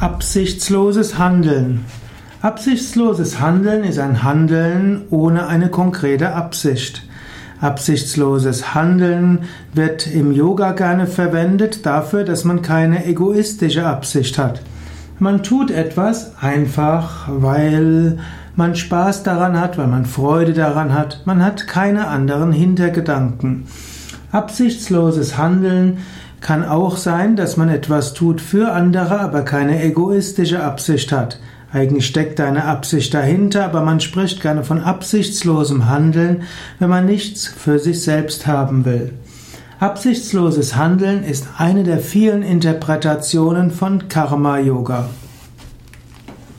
Absichtsloses Handeln. Absichtsloses Handeln ist ein Handeln ohne eine konkrete Absicht. Absichtsloses Handeln wird im Yoga gerne verwendet dafür, dass man keine egoistische Absicht hat. Man tut etwas einfach, weil man Spaß daran hat, weil man Freude daran hat. Man hat keine anderen Hintergedanken. Absichtsloses Handeln kann auch sein, dass man etwas tut für andere, aber keine egoistische Absicht hat. Eigentlich steckt eine Absicht dahinter, aber man spricht gerne von absichtslosem Handeln, wenn man nichts für sich selbst haben will. Absichtsloses Handeln ist eine der vielen Interpretationen von Karma Yoga.